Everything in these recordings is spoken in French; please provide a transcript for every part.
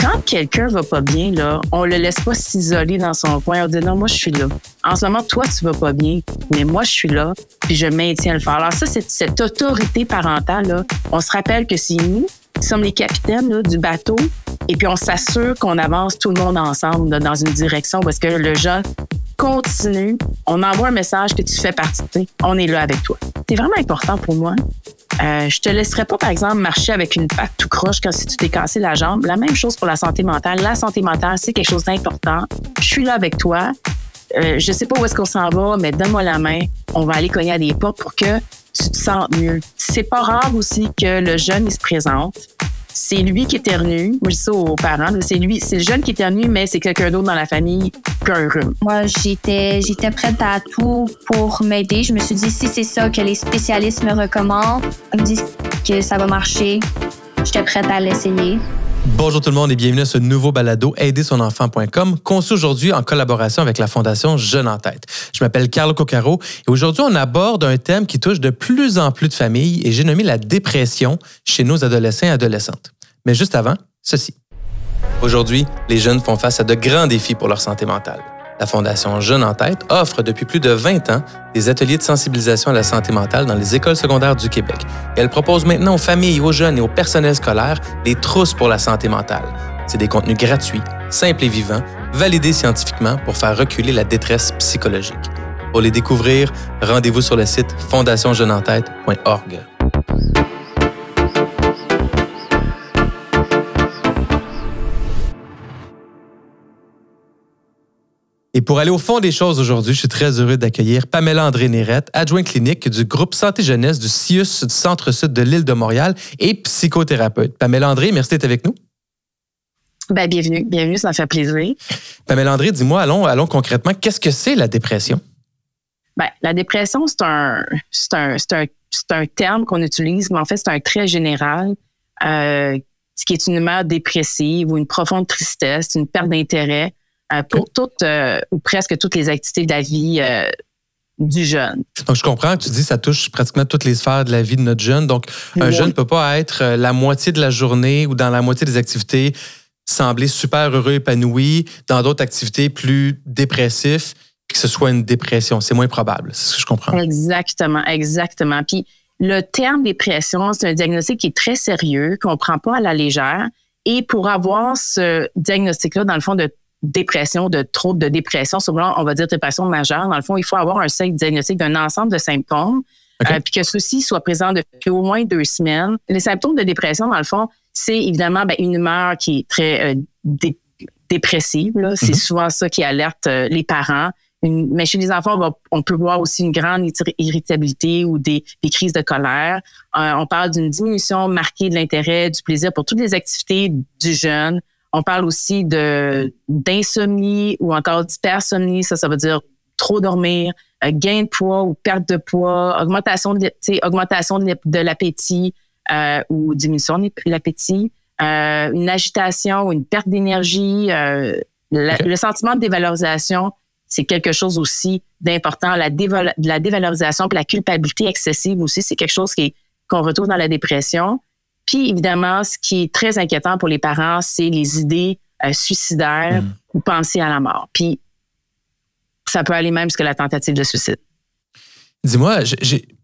Quand quelqu'un va pas bien, là, on le laisse pas s'isoler dans son coin. On dit non, moi je suis là. En ce moment, toi tu vas pas bien, mais moi je suis là, puis je maintiens le faire. Alors ça, c'est cette autorité parentale là. On se rappelle que c'est nous qui sommes les capitaines du bateau, et puis on s'assure qu'on avance tout le monde ensemble dans une direction parce que le jeune continue. On envoie un message que tu fais partie. sais, On est là avec toi. C'est vraiment important pour moi. Euh, je te laisserai pas, par exemple, marcher avec une patte tout croche quand si tu t'es cassé la jambe. La même chose pour la santé mentale. La santé mentale, c'est quelque chose d'important. Je suis là avec toi. Euh, je sais pas où est-ce qu'on s'en va, mais donne-moi la main. On va aller cogner à des portes pour que tu te sentes mieux. C'est pas rare aussi que le jeune, il se présente. C'est lui qui éternue. Moi, je dis ça aux parents. C'est lui, c'est le jeune qui éternue, mais c'est quelqu'un d'autre dans la famille qui a un rhume. Moi, j'étais, j'étais prête à tout pour m'aider. Je me suis dit, si c'est ça que les spécialistes me recommandent, ils me disent que ça va marcher, j'étais prête à l'essayer. Bonjour tout le monde et bienvenue à ce nouveau balado aidersonenfant.com conçu aujourd'hui en collaboration avec la Fondation Jeune en tête. Je m'appelle Carlo Coccaro et aujourd'hui on aborde un thème qui touche de plus en plus de familles et j'ai nommé la dépression chez nos adolescents et adolescentes. Mais juste avant, ceci. Aujourd'hui, les jeunes font face à de grands défis pour leur santé mentale. La Fondation Jeune en tête offre depuis plus de 20 ans des ateliers de sensibilisation à la santé mentale dans les écoles secondaires du Québec. Elle propose maintenant aux familles, aux jeunes et au personnel scolaire des trousses pour la santé mentale. C'est des contenus gratuits, simples et vivants, validés scientifiquement pour faire reculer la détresse psychologique. Pour les découvrir, rendez-vous sur le site fondationjeuneentête.org. Et pour aller au fond des choses aujourd'hui, je suis très heureux d'accueillir Pamela André Nérette, adjointe clinique du groupe Santé Jeunesse du CIUS du Centre-Sud de l'île de Montréal et psychothérapeute. Pamela André, merci d'être avec nous. Ben, bienvenue. Bienvenue, ça me fait plaisir. Pamela André, dis-moi, allons, allons concrètement, qu'est-ce que c'est la dépression? Ben, la dépression, c'est un, c'est un, c'est un, c'est un terme qu'on utilise, mais en fait, c'est un trait général, euh, ce qui est une humeur dépressive ou une profonde tristesse, une perte d'intérêt euh, pour toutes euh, ou presque toutes les activités de la vie euh, du jeune. Donc, je comprends que tu dis que ça touche pratiquement toutes les sphères de la vie de notre jeune. Donc, un Oui. jeune ne peut pas être euh, la moitié de la journée ou dans la moitié des activités sembler super heureux, épanoui, dans d'autres activités plus dépressifs, que ce soit une dépression. C'est moins probable, c'est ce que je comprends. Exactement, exactement. Puis le terme dépression, c'est un diagnostic qui est très sérieux, qu'on prend pas à la légère. Et pour avoir ce diagnostic-là, dans le fond, de dépression, de trouble de dépression, souvent on va dire dépression majeure, dans le fond, il faut avoir un seul diagnostic d'un ensemble de symptômes, euh, puis que ceux-ci soient présents depuis au moins deux semaines. Les symptômes de dépression, dans le fond, c'est évidemment ben, une humeur qui est très euh, dé- dépressive. C'est Mhm. souvent ça qui alerte euh, les parents. Une- mais chez les enfants, on, va- on peut voir aussi une grande irri- irritabilité ou des, des crises de colère. Euh, on parle d'une diminution marquée de l'intérêt, du plaisir pour toutes les activités du jeune. On parle aussi de d'insomnie ou encore d'hypersomnie. Ça, ça veut dire trop dormir, euh, gain de poids ou perte de poids, augmentation de, augmentation l'appétit euh, ou diminution de l'appétit, euh, une agitation ou une perte d'énergie, euh, le sentiment de dévalorisation, c'est quelque chose aussi d'important. La, déval- la dévalorisation puis la culpabilité excessive aussi, c'est quelque chose qui qu'on retrouve dans la dépression. Puis évidemment, ce qui est très inquiétant pour les parents, c'est les idées euh, suicidaires Mm. ou penser à la mort. Puis ça peut aller même jusqu'à la tentative de suicide. Dis-moi,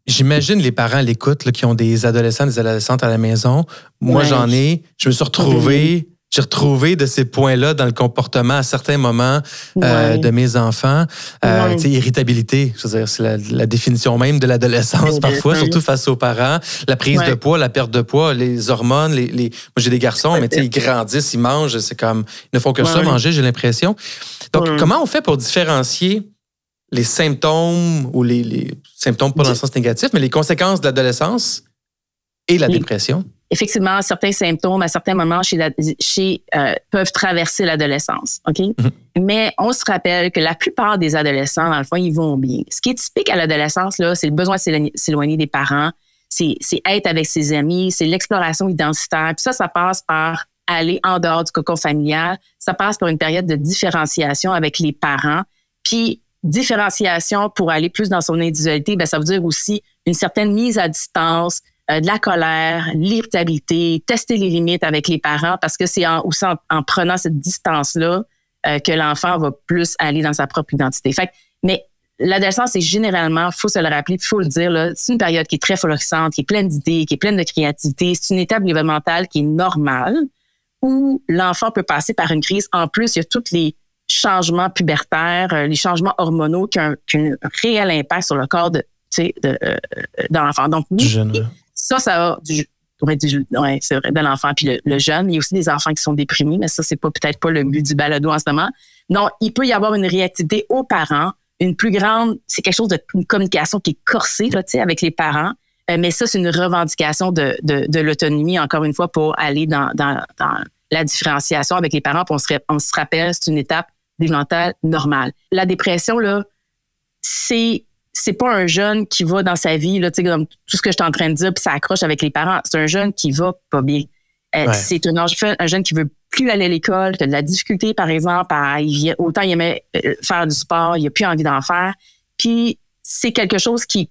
j'imagine les parents à l'écoute qui ont des adolescents, des adolescentes à la maison. Moi, Ouais. j'en ai. Je me suis retrouvé, j'ai retrouvé de ces points-là dans le comportement à certains moments euh, Ouais. de mes enfants. Euh, Ouais. irritabilité, je veux dire, c'est la, la définition même de l'adolescence parfois, surtout face aux parents. La prise Ouais. de poids, la perte de poids, les hormones, les, les- moi j'ai des garçons, mais ils grandissent, ils mangent, c'est comme, ils ne font que ça, manger, j'ai l'impression. Donc, comment on fait pour différencier les symptômes ou les, les symptômes pas dans le sens négatif, mais les conséquences de l'adolescence et la dépression? Effectivement, certains symptômes à certains moments chez la- chez, euh, peuvent traverser l'adolescence. OK? Mais on se rappelle que la plupart des adolescents, dans le fond, ils vont bien. Ce qui est typique à l'adolescence, là, c'est le besoin de s'éloigner- des parents, c'est c'est être avec ses amis, c'est l'exploration identitaire. Puis ça, ça passe par aller en dehors du cocon familial. Ça passe par une période de différenciation avec les parents. Puis différenciation pour aller plus dans son individualité, ben, ça veut dire aussi une certaine mise à distance, euh, de la colère, l'irritabilité, tester les limites avec les parents parce que c'est en, aussi en, prenant cette distance-là euh, que l'enfant va plus aller dans sa propre identité. Fait mais l'adolescence, c'est généralement, faut se le rappeler, faut le dire, c'est une période qui est très florissante, qui est pleine d'idées, qui est pleine de créativité. C'est une étape développementale qui est normale où l'enfant peut passer par une crise. En plus, il y a tous les changements pubertaires, euh, les changements hormonaux qui ont, un réel impact sur le corps de, de, l'enfant. Donc, ça, ça a du, ouais, c'est vrai, de l'enfant puis le, jeune. Il y a aussi des enfants qui sont déprimés, mais ça, c'est pas peut-être pas le but du balado en ce moment. Non, il peut y avoir une réactivité aux parents, une plus grande, c'est quelque chose de une communication qui est corsée là, avec les parents. Euh, mais ça, c'est une revendication de, de, l'autonomie, encore une fois, pour aller dans, dans, la différenciation avec les parents. se, on se rappelle, c'est une étape développementale normale. La dépression, là, c'est c'est pas un jeune qui va dans sa vie, là, comme tout ce que je suis en train de dire, puis ça accroche avec les parents. C'est un jeune qui va pas bien. Euh, c'est un, un, jeune qui veut plus aller à l'école, qui a de la difficulté, par exemple, à, autant il aimait euh, faire du sport, il a plus envie d'en faire. Puis c'est quelque chose qui,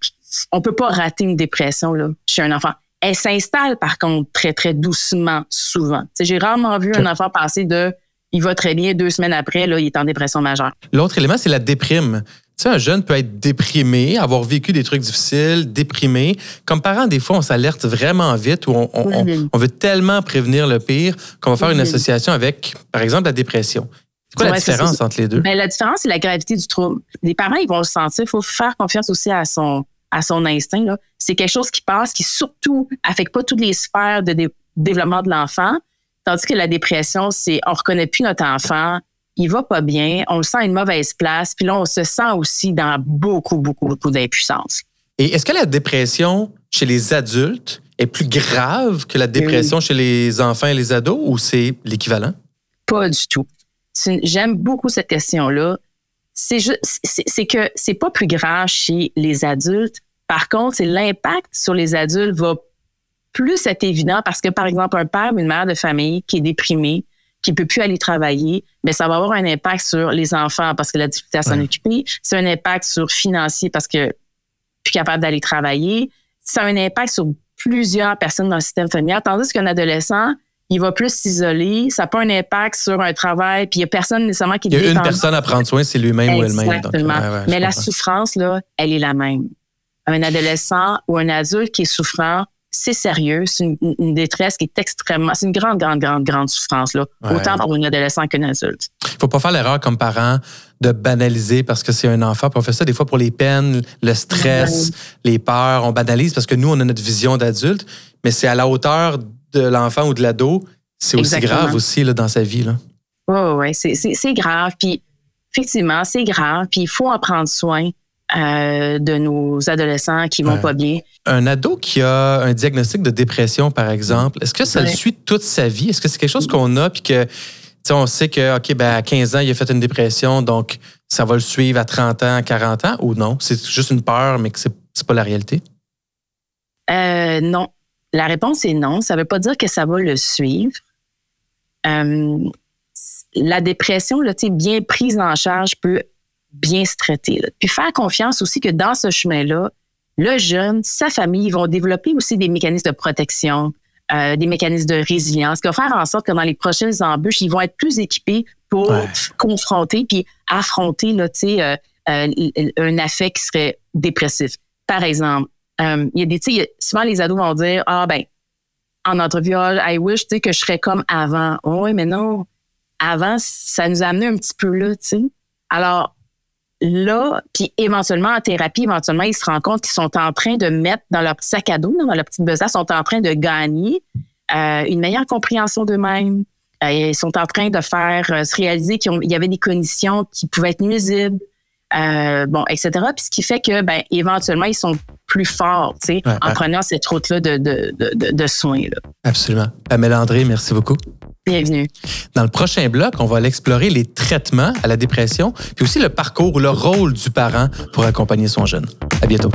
on peut pas rater une dépression là, chez un enfant. Elle s'installe, par contre, très, très doucement, souvent. J'ai rarement vu un enfant passer de il va très bien, deux semaines après, là, il est en dépression majeure. L'autre élément, c'est la déprime. Sais, un jeune peut être déprimé, avoir vécu des trucs difficiles, déprimé. Comme parents, des fois, on s'alerte vraiment vite ou on, veut tellement prévenir le pire qu'on va faire une association avec, par exemple, la dépression. C'est quoi la différence entre les deux? Bien, la différence, c'est la gravité du trouble. Les parents, ils vont le sentir. Il faut faire confiance aussi à son, à son instinct. C'est quelque chose qui passe, qui surtout affecte pas toutes les sphères de développement de l'enfant. Tandis que la dépression, c'est on reconnaît plus notre enfant, il va pas bien, on le sent à une mauvaise place, puis là, on se sent aussi dans beaucoup, beaucoup, beaucoup d'impuissance. Et est-ce que la dépression chez les adultes est plus grave que la dépression chez les enfants et les ados ou c'est l'équivalent? Pas du tout. J'aime beaucoup cette question-là. C'est que c'est pas plus grave chez les adultes. Par contre, l'impact sur les adultes va plus être évident parce que, par exemple, un père ou une mère de famille qui est déprimé, qui peut plus aller travailler, mais ben, ça va avoir un impact sur les enfants parce que la difficulté à s'en occuper. C'est un impact sur financier parce que plus capable d'aller travailler. Ça a un impact sur plusieurs personnes dans le système familial. Tandis qu'un adolescent, il va plus s'isoler. Ça n'a pas un impact sur un travail. Puis il n'y a personne nécessairement qui... Il y a une personne à prendre soin, c'est lui-même ou elle-même. Exactement. mais la souffrance, là, elle est la même. Un adolescent ou un adulte qui est souffrant c'est sérieux, c'est une, détresse qui est extrêmement, c'est une grande, grande, grande, grande souffrance, là, autant pour un adolescent qu'un adulte. Il faut pas faire l'erreur comme parent de banaliser parce que c'est un enfant. on fait ça des fois pour les peines, le stress, les peurs. On banalise parce que nous, on a notre vision d'adulte, mais c'est à la hauteur de l'enfant ou de l'ado. C'est aussi grave aussi là, dans sa vie. Oui, oui, c'est grave. Puis, effectivement, c'est grave. Puis, il faut en prendre soin. Euh, de nos adolescents qui vont pas bien. Un ado qui a un diagnostic de dépression, par exemple, est-ce que ça le suit toute sa vie? Est-ce que c'est quelque chose qu'on a puis que on sait que, OK, ben, à 15 ans, il a fait une dépression, donc ça va le suivre à 30 ans, 40 ans, ou non? C'est juste une peur, mais que c'est, n'est pas la réalité? Euh, non. La réponse est non. Ça ne veut pas dire que ça va le suivre. Euh, la dépression, là, bien prise en charge, peut bien se traiter. Puis faire confiance aussi que dans ce chemin-là, le jeune, sa famille vont développer aussi des mécanismes de protection, euh, des mécanismes de résilience, qui vont faire en sorte que dans les prochaines embûches, ils vont être plus équipés pour confronter puis affronter là, euh, euh, un affect qui serait dépressif. Par exemple, il y a des, souvent les ados vont dire ah ben en entrevue, ah, I wish que je serais comme avant. oui, mais non, avant ça nous a amené un petit peu là, tu sais. Alors là, puis éventuellement en thérapie, éventuellement, ils se rendent compte qu'ils sont en train de mettre dans leur petit sac à dos, dans leur petite besace, sont en train de gagner euh, une meilleure compréhension d'eux-mêmes. Euh, ils sont en train de faire euh, se réaliser qu'il y avait des conditions qui pouvaient être nuisibles, bon, etc. Puis ce qui fait que, ben, éventuellement, ils sont plus forts, tu sais, en prenant cette route-là de, de, de, de, soins. Là. Absolument. Pamela André, merci beaucoup. Bienvenue. Dans le prochain bloc, on va aller explorer les traitements à la dépression, puis aussi le parcours ou le rôle du parent pour accompagner son jeune. À bientôt.